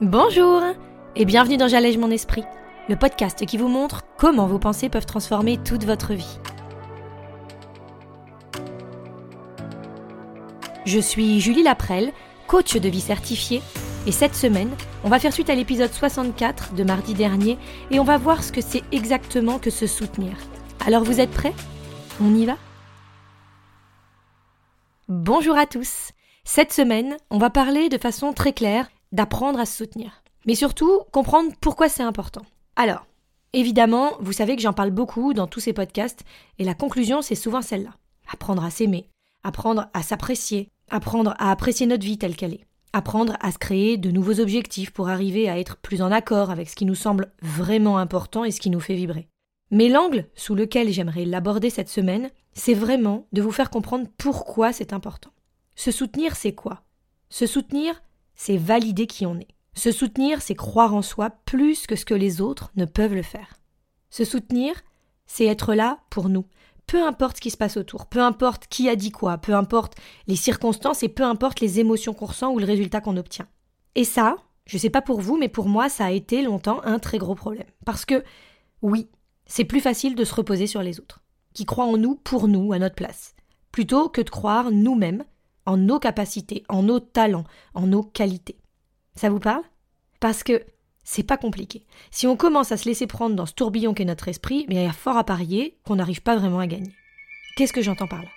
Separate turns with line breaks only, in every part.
Bonjour et bienvenue dans J'allège mon esprit, le podcast qui vous montre comment vos pensées peuvent transformer toute votre vie. Je suis Julie Laprelle, coach de vie certifiée, et cette semaine, on va faire suite à l'épisode 64 de mardi dernier et on va voir ce que c'est exactement que se soutenir. Alors vous êtes prêts? On y va? Bonjour à tous. Cette semaine, on va parler de façon très claire d'apprendre à se soutenir. Mais surtout, comprendre pourquoi c'est important. Alors, évidemment, vous savez que j'en parle beaucoup dans tous ces podcasts, et la conclusion, c'est souvent celle-là. Apprendre à s'aimer, apprendre à s'apprécier, apprendre à apprécier notre vie telle qu'elle est, apprendre à se créer de nouveaux objectifs pour arriver à être plus en accord avec ce qui nous semble vraiment important et ce qui nous fait vibrer. Mais l'angle sous lequel j'aimerais l'aborder cette semaine, c'est vraiment de vous faire comprendre pourquoi c'est important. Se soutenir, c'est quoi? Se soutenir, c'est valider qui on est. Se soutenir, c'est croire en soi plus que ce que les autres ne peuvent le faire. Se soutenir, c'est être là pour nous. Peu importe ce qui se passe autour, peu importe qui a dit quoi, peu importe les circonstances et peu importe les émotions qu'on ressent ou le résultat qu'on obtient. Et ça, je sais pas pour vous, mais pour moi, ça a été longtemps un très gros problème. Parce que, oui, c'est plus facile de se reposer sur les autres, qui croient en nous pour nous, à notre place, plutôt que de croire nous-mêmes en nos capacités, en nos talents, en nos qualités. Ça vous parle? Parce que c'est pas compliqué. Si on commence à se laisser prendre dans ce tourbillon qu'est notre esprit, il y a fort à parier qu'on n'arrive pas vraiment à gagner. Qu'est-ce que j'entends par là?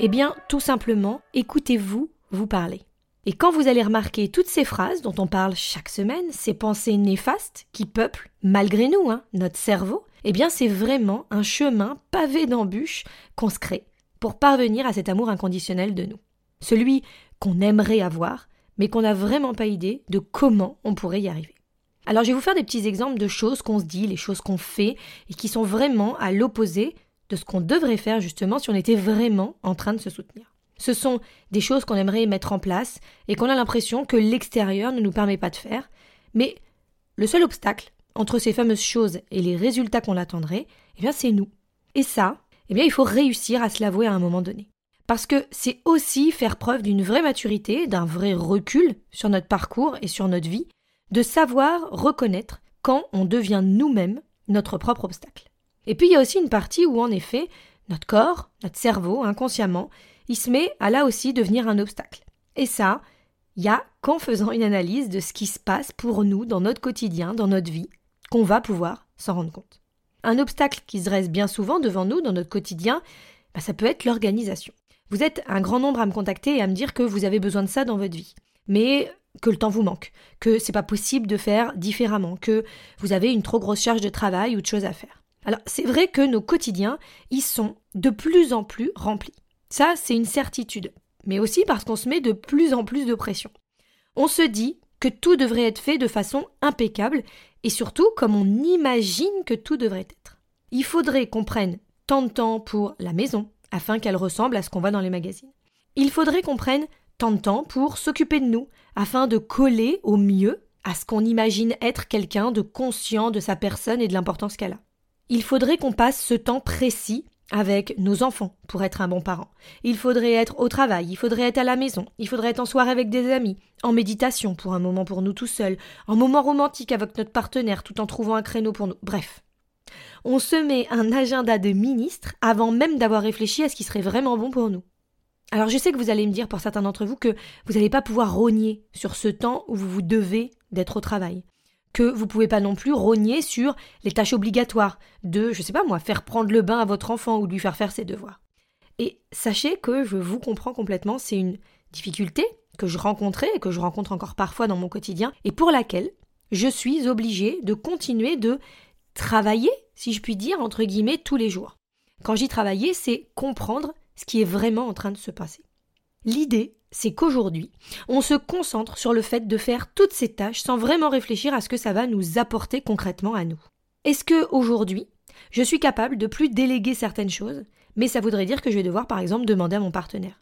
Eh bien, tout simplement, écoutez-vous vous parler. Et quand vous allez remarquer toutes ces phrases dont on parle chaque semaine, ces pensées néfastes qui peuplent, malgré nous, hein, notre cerveau, eh bien c'est vraiment un chemin pavé d'embûches qu'on se crée pour parvenir à cet amour inconditionnel de nous. Celui qu'on aimerait avoir, mais qu'on n'a vraiment pas idée de comment on pourrait y arriver. Alors je vais vous faire des petits exemples de choses qu'on se dit, les choses qu'on fait, et qui sont vraiment à l'opposé de ce qu'on devrait faire justement si on était vraiment en train de se soutenir. Ce sont des choses qu'on aimerait mettre en place et qu'on a l'impression que l'extérieur ne nous permet pas de faire, mais le seul obstacle, entre ces fameuses choses et les résultats qu'on attendrait, eh bien c'est nous. Et ça, eh bien il faut réussir à se l'avouer à un moment donné. Parce que c'est aussi faire preuve d'une vraie maturité, d'un vrai recul sur notre parcours et sur notre vie, de savoir reconnaître quand on devient nous-mêmes notre propre obstacle. Et puis il y a aussi une partie où en effet, notre corps, notre cerveau, inconsciemment, il se met à là aussi devenir un obstacle. Et ça, il y a qu'en faisant une analyse de ce qui se passe pour nous dans notre quotidien, dans notre vie, qu'on va pouvoir s'en rendre compte. Un obstacle qui se dresse bien souvent devant nous dans notre quotidien, bah, ça peut être l'organisation. Vous êtes un grand nombre à me contacter et à me dire que vous avez besoin de ça dans votre vie, mais que le temps vous manque, que c'est pas possible de faire différemment, que vous avez une trop grosse charge de travail ou de choses à faire. Alors, c'est vrai que nos quotidiens, ils sont de plus en plus remplis. Ça, c'est une certitude, mais aussi parce qu'on se met de plus en plus de pression. On se dit que tout devrait être fait de façon impeccable et surtout comme on imagine que tout devrait être. Il faudrait qu'on prenne tant de temps pour la maison afin qu'elle ressemble à ce qu'on voit dans les magazines. Il faudrait qu'on prenne tant de temps pour s'occuper de nous afin de coller au mieux à ce qu'on imagine être quelqu'un de conscient de sa personne et de l'importance qu'elle a. Il faudrait qu'on passe ce temps précis avec nos enfants pour être un bon parent. Il faudrait être au travail, il faudrait être à la maison, il faudrait être en soirée avec des amis, en méditation pour un moment pour nous tout seuls, en moment romantique avec notre partenaire tout en trouvant un créneau pour nous. Bref. On se met un agenda de ministre avant même d'avoir réfléchi à ce qui serait vraiment bon pour nous. Alors je sais que vous allez me dire pour certains d'entre vous que vous n'allez pas pouvoir rogner sur ce temps où vous vous devez d'être au travail que vous pouvez pas non plus rogner sur les tâches obligatoires de, je sais pas moi, faire prendre le bain à votre enfant ou lui faire faire ses devoirs. Et sachez que je vous comprends complètement, c'est une difficulté que je rencontrais et que je rencontre encore parfois dans mon quotidien et pour laquelle je suis obligée de continuer de travailler, si je puis dire, entre guillemets, tous les jours. Quand j'y travailler, c'est comprendre ce qui est vraiment en train de se passer. L'idée, c'est qu'aujourd'hui, on se concentre sur le fait de faire toutes ces tâches sans vraiment réfléchir à ce que ça va nous apporter concrètement à nous. Est-ce que aujourd'hui, je suis capable de plus déléguer certaines choses, mais ça voudrait dire que je vais devoir par exemple demander à mon partenaire?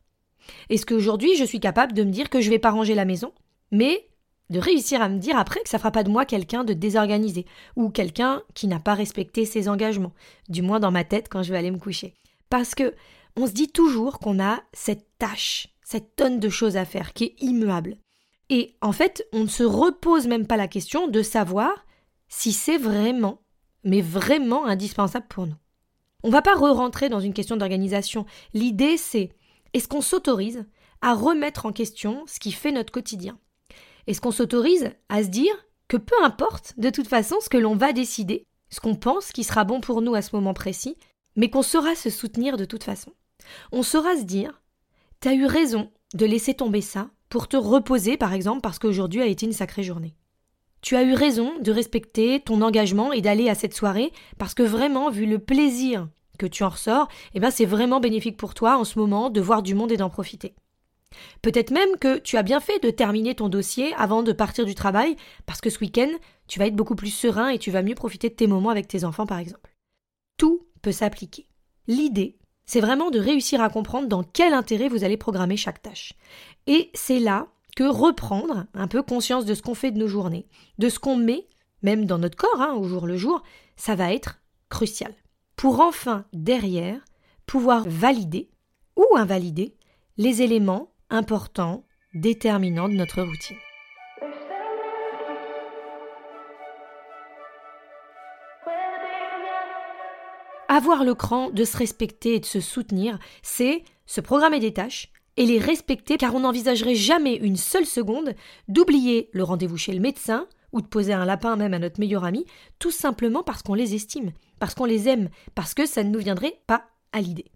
Est-ce qu'aujourd'hui, je suis capable de me dire que je vais pas ranger la maison, mais de réussir à me dire après que ça fera pas de moi quelqu'un de désorganisé ou quelqu'un qui n'a pas respecté ses engagements, du moins dans ma tête quand je vais aller me coucher? Parce que on se dit toujours qu'on a cette tâche, cette tonne de choses à faire qui est immuable. Et en fait, on ne se repose même pas la question de savoir si c'est vraiment, mais vraiment indispensable pour nous. On va pas re-rentrer dans une question d'organisation. L'idée, c'est est-ce qu'on s'autorise à remettre en question ce qui fait notre quotidien? Est-ce qu'on s'autorise à se dire que peu importe de toute façon ce que l'on va décider, ce qu'on pense qui sera bon pour nous à ce moment précis, mais qu'on saura se soutenir de toute façon? On saura se dire T'as eu raison de laisser tomber ça pour te reposer, par exemple, parce qu'aujourd'hui a été une sacrée journée. Tu as eu raison de respecter ton engagement et d'aller à cette soirée parce que vraiment, vu le plaisir que tu en ressors, eh ben c'est vraiment bénéfique pour toi en ce moment de voir du monde et d'en profiter. Peut-être même que tu as bien fait de terminer ton dossier avant de partir du travail, parce que ce week-end, tu vas être beaucoup plus serein et tu vas mieux profiter de tes moments avec tes enfants, par exemple. Tout peut s'appliquer. L'idée, c'est vraiment de réussir à comprendre dans quel intérêt vous allez programmer chaque tâche. Et c'est là que reprendre un peu conscience de ce qu'on fait de nos journées, de ce qu'on met, même dans notre corps, hein, au jour le jour, ça va être crucial. Pour enfin, derrière, pouvoir valider ou invalider les éléments importants, déterminants de notre routine. Avoir le cran de se respecter et de se soutenir, c'est se programmer des tâches et les respecter car on n'envisagerait jamais une seule seconde d'oublier le rendez-vous chez le médecin ou de poser un lapin même à notre meilleur ami, tout simplement parce qu'on les estime, parce qu'on les aime, parce que ça ne nous viendrait pas à l'idée.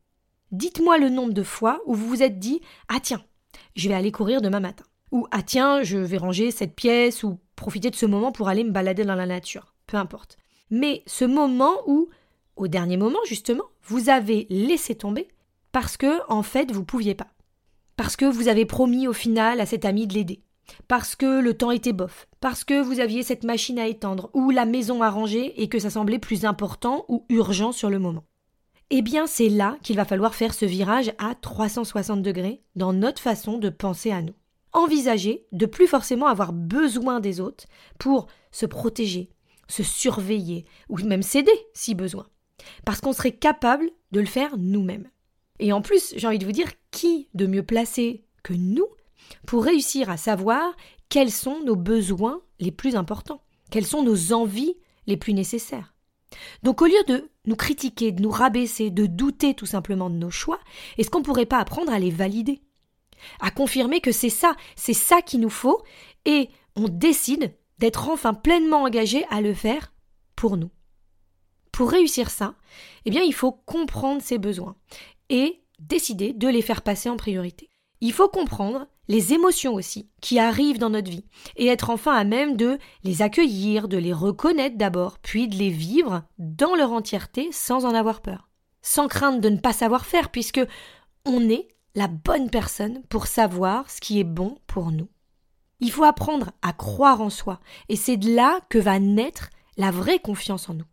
Dites-moi le nombre de fois où vous vous êtes dit Ah tiens, je vais aller courir demain matin. Ou ah tiens, je vais ranger cette pièce ou profiter de ce moment pour aller me balader dans la nature. Peu importe. Mais ce moment où, au dernier moment justement, vous avez laissé tomber parce que, en fait, vous pouviez pas. Parce que vous avez promis au final à cet ami de l'aider. Parce que le temps était bof. Parce que vous aviez cette machine à étendre ou la maison à ranger et que ça semblait plus important ou urgent sur le moment eh bien c'est là qu'il va falloir faire ce virage à 360 degrés dans notre façon de penser à nous. Envisager de plus forcément avoir besoin des autres pour se protéger, se surveiller ou même s'aider si besoin. Parce qu'on serait capable de le faire nous-mêmes. Et en plus, j'ai envie de vous dire qui de mieux placé que nous pour réussir à savoir quels sont nos besoins les plus importants, quelles sont nos envies les plus nécessaires. Donc au lieu de nous critiquer, de nous rabaisser, de douter tout simplement de nos choix, est-ce qu'on ne pourrait pas apprendre à les valider? À confirmer que c'est ça, c'est ça qu'il nous faut, et on décide d'être enfin pleinement engagé à le faire pour nous. Pour réussir ça, eh bien il faut comprendre ses besoins et décider de les faire passer en priorité. Il faut comprendre les émotions aussi qui arrivent dans notre vie et être enfin à même de les accueillir, de les reconnaître d'abord, puis de les vivre dans leur entièreté sans en avoir peur, sans crainte de ne pas savoir faire puisque on est la bonne personne pour savoir ce qui est bon pour nous. Il faut apprendre à croire en soi et c'est de là que va naître la vraie confiance en nous.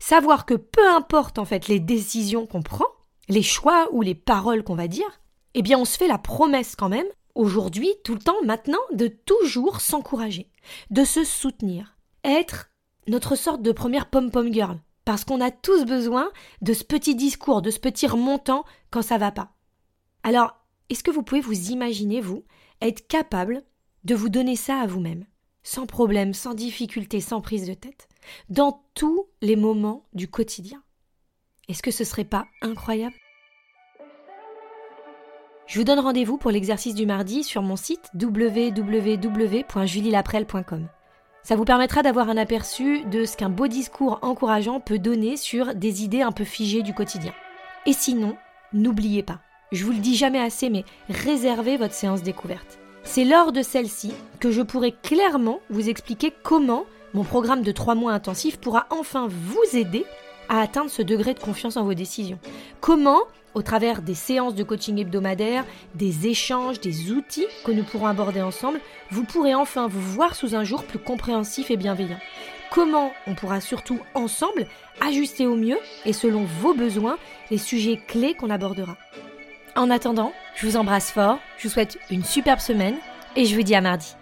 Savoir que peu importe en fait les décisions qu'on prend, les choix ou les paroles qu'on va dire, eh bien on se fait la promesse quand même aujourd'hui, tout le temps, maintenant, de toujours s'encourager, de se soutenir, être notre sorte de première pom-pom girl, parce qu'on a tous besoin de ce petit discours, de ce petit remontant quand ça va pas. Alors, est-ce que vous pouvez vous imaginer, vous, être capable de vous donner ça à vous-même, sans problème, sans difficulté, sans prise de tête, dans tous les moments du quotidien Est-ce que ce serait pas incroyable? Je vous donne rendez-vous pour l'exercice du mardi sur mon site www.julielaprel.com. Ça vous permettra d'avoir un aperçu de ce qu'un beau discours encourageant peut donner sur des idées un peu figées du quotidien. Et sinon, n'oubliez pas, je vous le dis jamais assez, mais réservez votre séance découverte. C'est lors de celle-ci que je pourrai clairement vous expliquer comment mon programme de 3 mois intensif pourra enfin vous aider à atteindre ce degré de confiance en vos décisions. Comment au travers des séances de coaching hebdomadaires, des échanges, des outils que nous pourrons aborder ensemble, vous pourrez enfin vous voir sous un jour plus compréhensif et bienveillant. Comment on pourra surtout ensemble ajuster au mieux et selon vos besoins les sujets clés qu'on abordera. En attendant, je vous embrasse fort, je vous souhaite une superbe semaine et je vous dis à mardi.